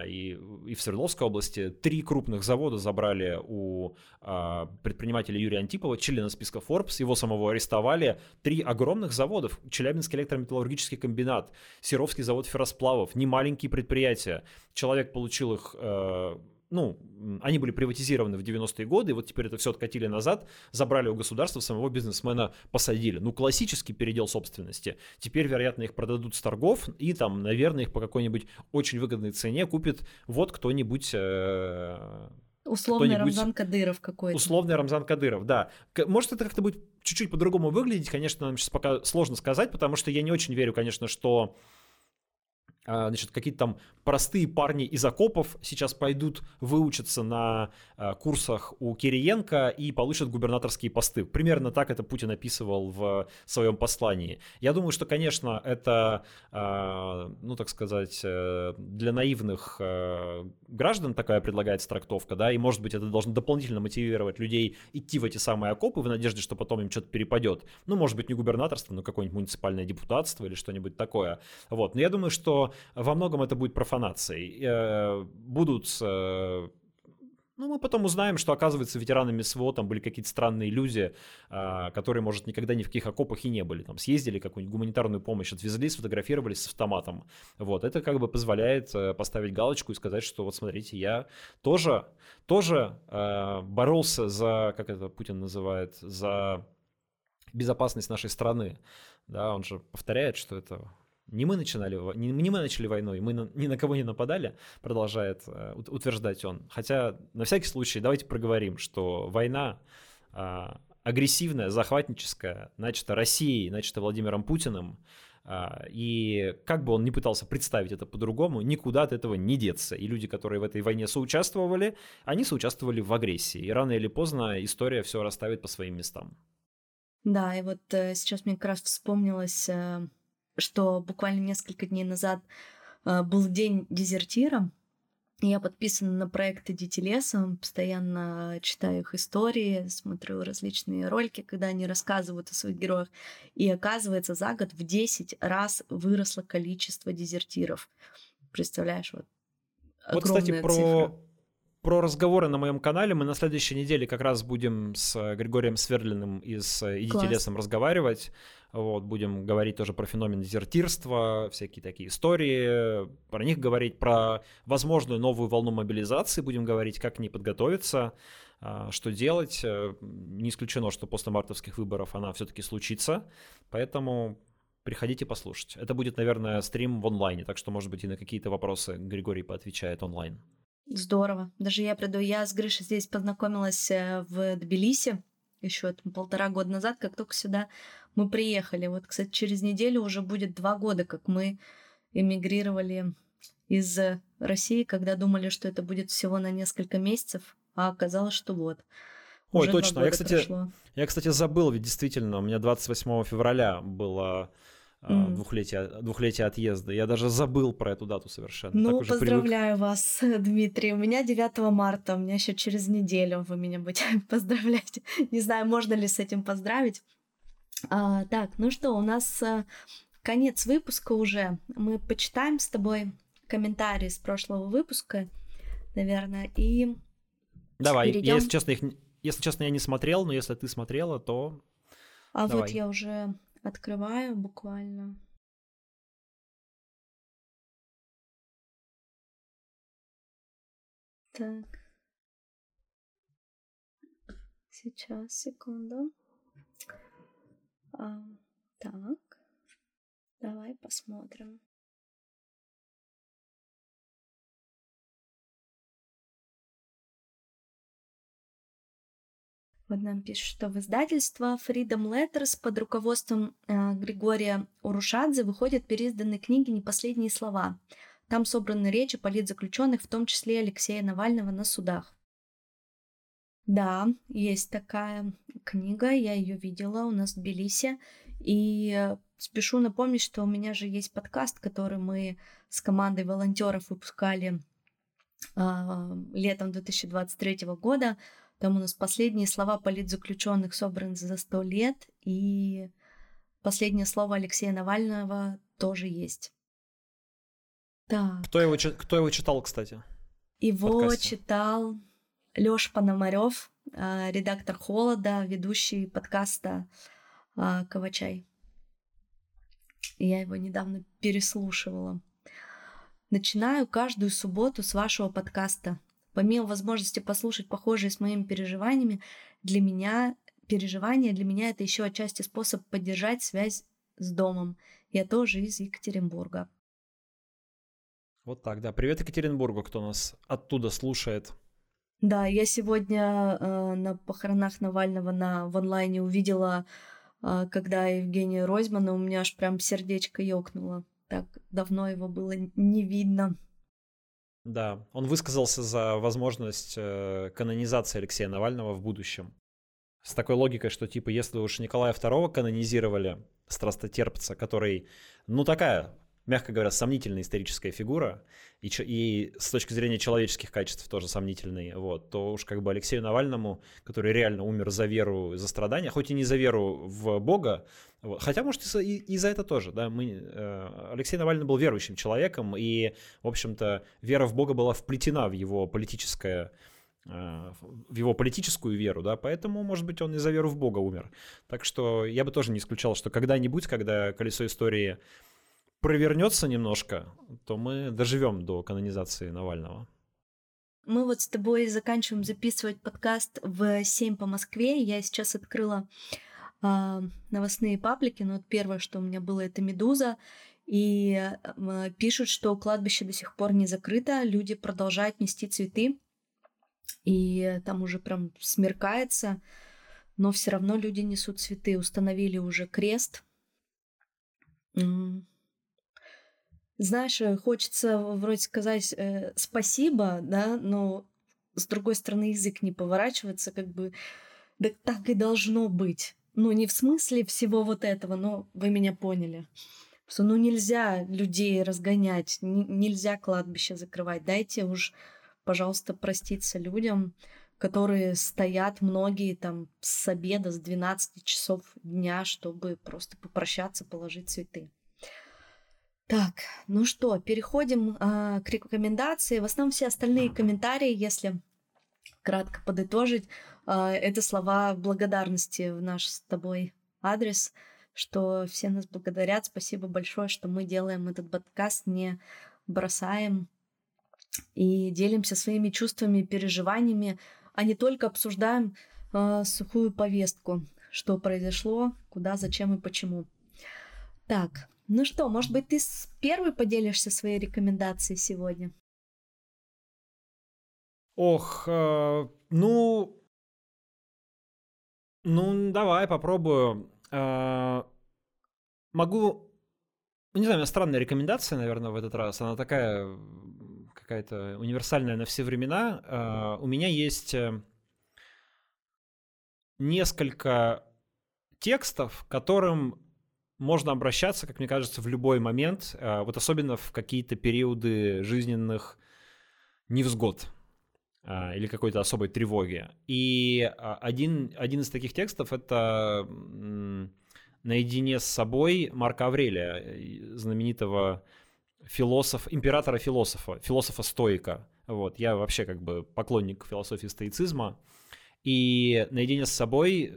и, и в Свердловской области три крупных завода забрали у а, предпринимателя Юрия Антипова, члена списка Forbes, его самого арестовали. Три огромных заводов, Челябинский электрометаллургический комбинат, Серовский завод ферросплавов, не маленькие предприятия. Человек получил их э, ну, они были приватизированы в 90-е годы, и вот теперь это все откатили назад, забрали у государства, самого бизнесмена посадили. Ну, классический передел собственности. Теперь, вероятно, их продадут с торгов, и там, наверное, их по какой-нибудь очень выгодной цене купит вот кто-нибудь... Э- Условный Рамзан Кадыров какой-то. Условный Рамзан Кадыров, да. Может, это как-то будет чуть-чуть по-другому выглядеть, конечно, нам сейчас пока сложно сказать, потому что я не очень верю, конечно, что значит, какие-то там простые парни из окопов сейчас пойдут выучиться на а, курсах у Кириенко и получат губернаторские посты. Примерно так это Путин описывал в своем послании. Я думаю, что, конечно, это, а, ну, так сказать, э, для наивных э, граждан такая предлагается трактовка, да, и, может быть, это должно дополнительно мотивировать людей идти в эти самые окопы в надежде, что потом им что-то перепадет. Ну, может быть, не губернаторство, но какое-нибудь муниципальное депутатство или что-нибудь такое. Вот. Но я думаю, что во многом это будет профанацией. Э, будут э, ну, мы потом узнаем, что, оказывается, ветеранами СВО там были какие-то странные люди, а, которые, может, никогда ни в каких окопах и не были. Там съездили, какую-нибудь гуманитарную помощь отвезли, сфотографировались с автоматом. Вот, это как бы позволяет э, поставить галочку и сказать, что вот смотрите, я тоже, тоже э, боролся за, как это Путин называет, за безопасность нашей страны. Да, он же повторяет, что это не мы начинали, не, не мы начали войну, и мы на, ни на кого не нападали, продолжает э, утверждать он. Хотя, на всякий случай, давайте проговорим, что война э, агрессивная, захватническая, начата Россией, начата Владимиром Путиным, э, и как бы он ни пытался представить это по-другому, никуда от этого не деться. И люди, которые в этой войне соучаствовали, они соучаствовали в агрессии. И рано или поздно история все расставит по своим местам. Да, и вот э, сейчас мне как раз вспомнилось... Что буквально несколько дней назад э, был день дезертира. Я подписана на проекты Дети леса, постоянно читаю их истории, смотрю различные ролики, когда они рассказывают о своих героях. И оказывается, за год в 10 раз выросло количество дезертиров. Представляешь, вот Вот, кстати, про, цифра. Про разговоры на моем канале мы на следующей неделе как раз будем с Григорием Свердлиным из «Идите Класс. лесом» разговаривать. Вот, будем говорить тоже про феномен дезертирства, всякие такие истории, про них говорить, про возможную новую волну мобилизации будем говорить, как к ней подготовиться, что делать. Э, не исключено, что после мартовских выборов она все-таки случится, поэтому приходите послушать. Это будет, наверное, стрим в онлайне, так что, может быть, и на какие-то вопросы Григорий поотвечает онлайн. Здорово. Даже я приду. Я с Гришей здесь познакомилась э, в Тбилиси еще там, полтора года назад, как только сюда мы приехали. Вот, кстати, через неделю уже будет два года, как мы эмигрировали из России, когда думали, что это будет всего на несколько месяцев, а оказалось, что вот. Ой, точно. Я кстати, я, кстати, забыл, ведь действительно, у меня 28 февраля было mm. двухлетие, двухлетие отъезда. Я даже забыл про эту дату совершенно. Ну, поздравляю привык. вас, Дмитрий. У меня 9 марта, у меня еще через неделю вы меня будете поздравлять. Не знаю, можно ли с этим поздравить. А, так, ну что, у нас а, конец выпуска уже. Мы почитаем с тобой комментарии с прошлого выпуска, наверное, и Давай, перейдем... если честно, их, если честно, я не смотрел, но если ты смотрела, то А Давай. вот я уже открываю буквально. Так. Сейчас, секунду. А, так, давай посмотрим. Вот нам пишут, что в издательство Freedom Letters под руководством э, Григория Урушадзе выходят переизданные книги «Не последние слова». Там собраны речи политзаключенных, в том числе Алексея Навального на судах. Да, есть такая книга, я ее видела у нас в Тбилиси. И спешу напомнить, что у меня же есть подкаст, который мы с командой волонтеров выпускали э, летом 2023 года. Там у нас последние слова политзаключенных собраны за сто лет, и последнее слово Алексея Навального тоже есть. Так. Кто его, кто его читал, кстати? Его читал Лёш Пономарев, а, редактор «Холода», ведущий подкаста а, «Кавачай». Я его недавно переслушивала. Начинаю каждую субботу с вашего подкаста. Помимо возможности послушать похожие с моими переживаниями, для меня переживания для меня это еще отчасти способ поддержать связь с домом. Я тоже из Екатеринбурга. Вот так, да. Привет Екатеринбургу, кто нас оттуда слушает. Да, я сегодня э, на похоронах Навального на, в онлайне увидела, э, когда Евгения Ройзмана, у меня аж прям сердечко ёкнуло. так давно его было не видно. Да, он высказался за возможность э, канонизации Алексея Навального в будущем. С такой логикой, что типа если уж Николая II канонизировали, страстотерпца, который, ну такая, мягко говоря, сомнительная историческая фигура, и, и с точки зрения человеческих качеств тоже сомнительный, вот, то уж как бы Алексею Навальному, который реально умер за веру, за страдания, хоть и не за веру в Бога, вот, хотя, может, и, и за это тоже, да, мы, э, Алексей Навальный был верующим человеком, и, в общем-то, вера в Бога была вплетена в его политическое э, в его политическую веру, да, поэтому, может быть, он и за веру в Бога умер. Так что я бы тоже не исключал, что когда-нибудь, когда колесо истории провернется немножко, то мы доживем до канонизации Навального. Мы вот с тобой заканчиваем записывать подкаст в 7 по Москве. Я сейчас открыла э, новостные паблики. Ну, вот первое, что у меня было, это «Медуза». И э, пишут, что кладбище до сих пор не закрыто, люди продолжают нести цветы. И там уже прям смеркается, но все равно люди несут цветы. Установили уже крест. Знаешь, э, хочется вроде сказать э, спасибо, да, но с другой стороны язык не поворачивается, как бы, да так и должно быть. Ну, не в смысле всего вот этого, но вы меня поняли. Что ну нельзя людей разгонять, нельзя кладбище закрывать. Дайте уж, пожалуйста, проститься людям, которые стоят многие там с обеда, с 12 часов дня, чтобы просто попрощаться, положить цветы. Так, ну что, переходим э, к рекомендации. В основном все остальные комментарии, если кратко подытожить, э, это слова благодарности в наш с тобой адрес, что все нас благодарят. Спасибо большое, что мы делаем этот подкаст, не бросаем и делимся своими чувствами, переживаниями, а не только обсуждаем э, сухую повестку, что произошло, куда, зачем и почему. Так, ну что, может быть, ты первый поделишься своей рекомендацией сегодня? Ох, э, ну... Ну, давай, попробую. Э, могу... Ну, не знаю, у меня странная рекомендация, наверное, в этот раз. Она такая какая-то универсальная на все времена. Э, у меня есть э, несколько текстов, которым можно обращаться, как мне кажется, в любой момент, э, вот особенно в какие-то периоды жизненных невзгод э, или какой-то особой тревоги. И а, один, один из таких текстов — это «Наедине с собой» Марка Аврелия, знаменитого философа, императора-философа, философа-стоика. Вот, я вообще как бы поклонник философии стоицизма. И «Наедине с собой»,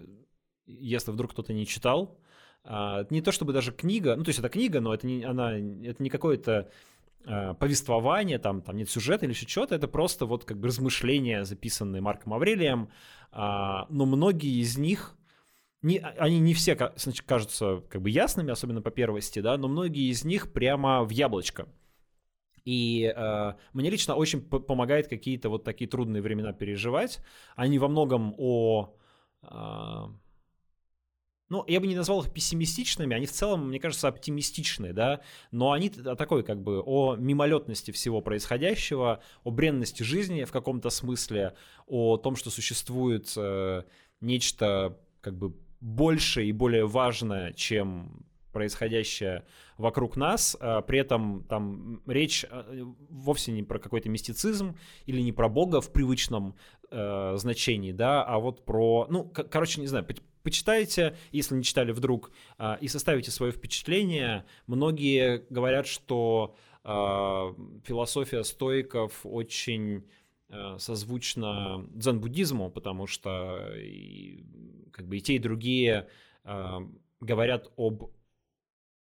если вдруг кто-то не читал, не то чтобы даже книга, ну то есть это книга, но это не, она, это не какое-то а, повествование, там, там нет сюжета или еще что-то, это просто вот как бы размышления, записанные Марком Аврелием, а, но многие из них, не, они не все значит, кажутся как бы ясными, особенно по первости, да, но многие из них прямо в яблочко. И э, мне лично очень помогает какие-то вот такие трудные времена переживать. Они во многом о ну, я бы не назвал их пессимистичными, они в целом, мне кажется, оптимистичные, да, но они такой как бы о мимолетности всего происходящего, о бренности жизни в каком-то смысле, о том, что существует э, нечто как бы большее и более важное, чем происходящее вокруг нас, а при этом там речь э, вовсе не про какой-то мистицизм или не про Бога в привычном э, значении, да, а вот про, ну, короче, не знаю, почитайте, если не читали вдруг, а, и составите свое впечатление. Многие говорят, что а, философия стоиков очень а, созвучна дзен-буддизму, потому что и, как бы и те, и другие говорят об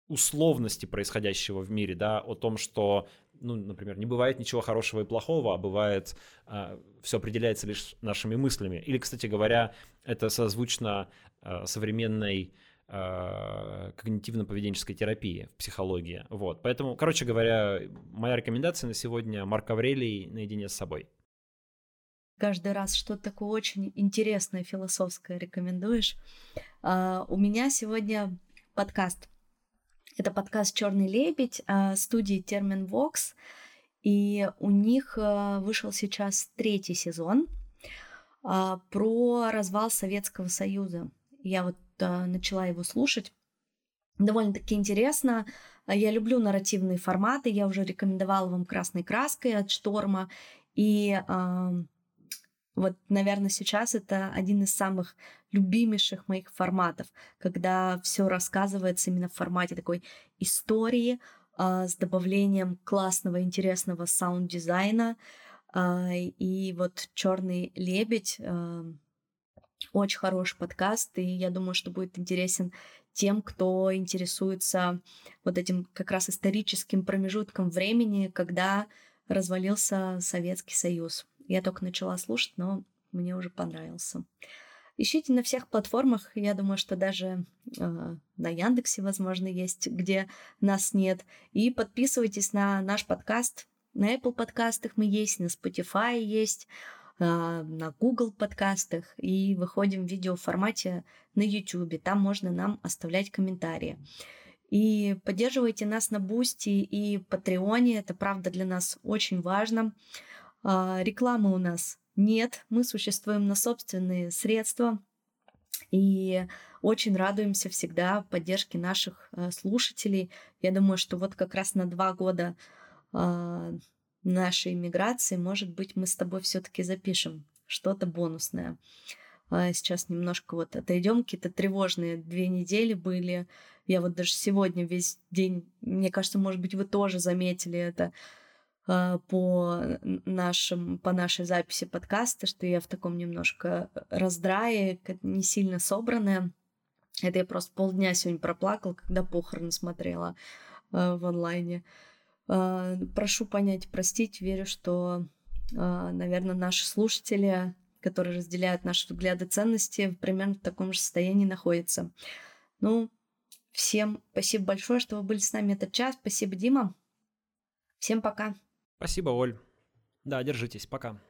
условности происходящего в мире, да, о том, что ну, например, не бывает ничего хорошего и плохого, а бывает э, все определяется лишь нашими мыслями. Или, кстати говоря, это созвучно э, современной э, когнитивно-поведенческой терапии в психологии. Вот. Поэтому, короче говоря, моя рекомендация на сегодня Марк Аврелий наедине с собой. Каждый раз что-то такое очень интересное философское рекомендуешь. Uh, у меня сегодня подкаст Это подкаст Черный лебедь студии Термин Вокс. И у них вышел сейчас третий сезон про развал Советского Союза. Я вот начала его слушать. Довольно-таки интересно. Я люблю нарративные форматы. Я уже рекомендовала вам красной краской от Шторма. И вот, наверное, сейчас это один из самых любимейших моих форматов, когда все рассказывается именно в формате такой истории э, с добавлением классного, интересного саунд-дизайна. Э, и вот Черный лебедь э, очень хороший подкаст, и я думаю, что будет интересен тем, кто интересуется вот этим как раз историческим промежутком времени, когда развалился Советский Союз. Я только начала слушать, но мне уже понравился. Ищите на всех платформах. Я думаю, что даже э, на Яндексе, возможно, есть, где нас нет. И подписывайтесь на наш подкаст. На Apple подкастах мы есть, на Spotify есть, э, на Google подкастах. И выходим в видеоформате на YouTube. Там можно нам оставлять комментарии. И поддерживайте нас на Бусти и Патреоне. Это правда для нас очень важно. Рекламы у нас нет, мы существуем на собственные средства и очень радуемся всегда поддержке наших э, слушателей. Я думаю, что вот как раз на два года а, нашей миграции, может быть, мы с тобой все-таки запишем что-то бонусное. А, сейчас немножко вот отойдем, какие-то тревожные две недели были. Я вот даже сегодня весь день, мне кажется, может быть, вы тоже заметили это, а, по нашим, по нашей записи подкаста, что я в таком немножко раздрае, не сильно собранная. Это я просто полдня сегодня проплакала, когда похороны смотрела э, в онлайне. Э, прошу понять, простить, верю, что, э, наверное, наши слушатели, которые разделяют наши взгляды ценности, примерно в таком же состоянии находятся. Ну, всем спасибо большое, что вы были с нами этот час. Спасибо, Дима. Всем пока. Спасибо, Оль. Да, держитесь. Пока.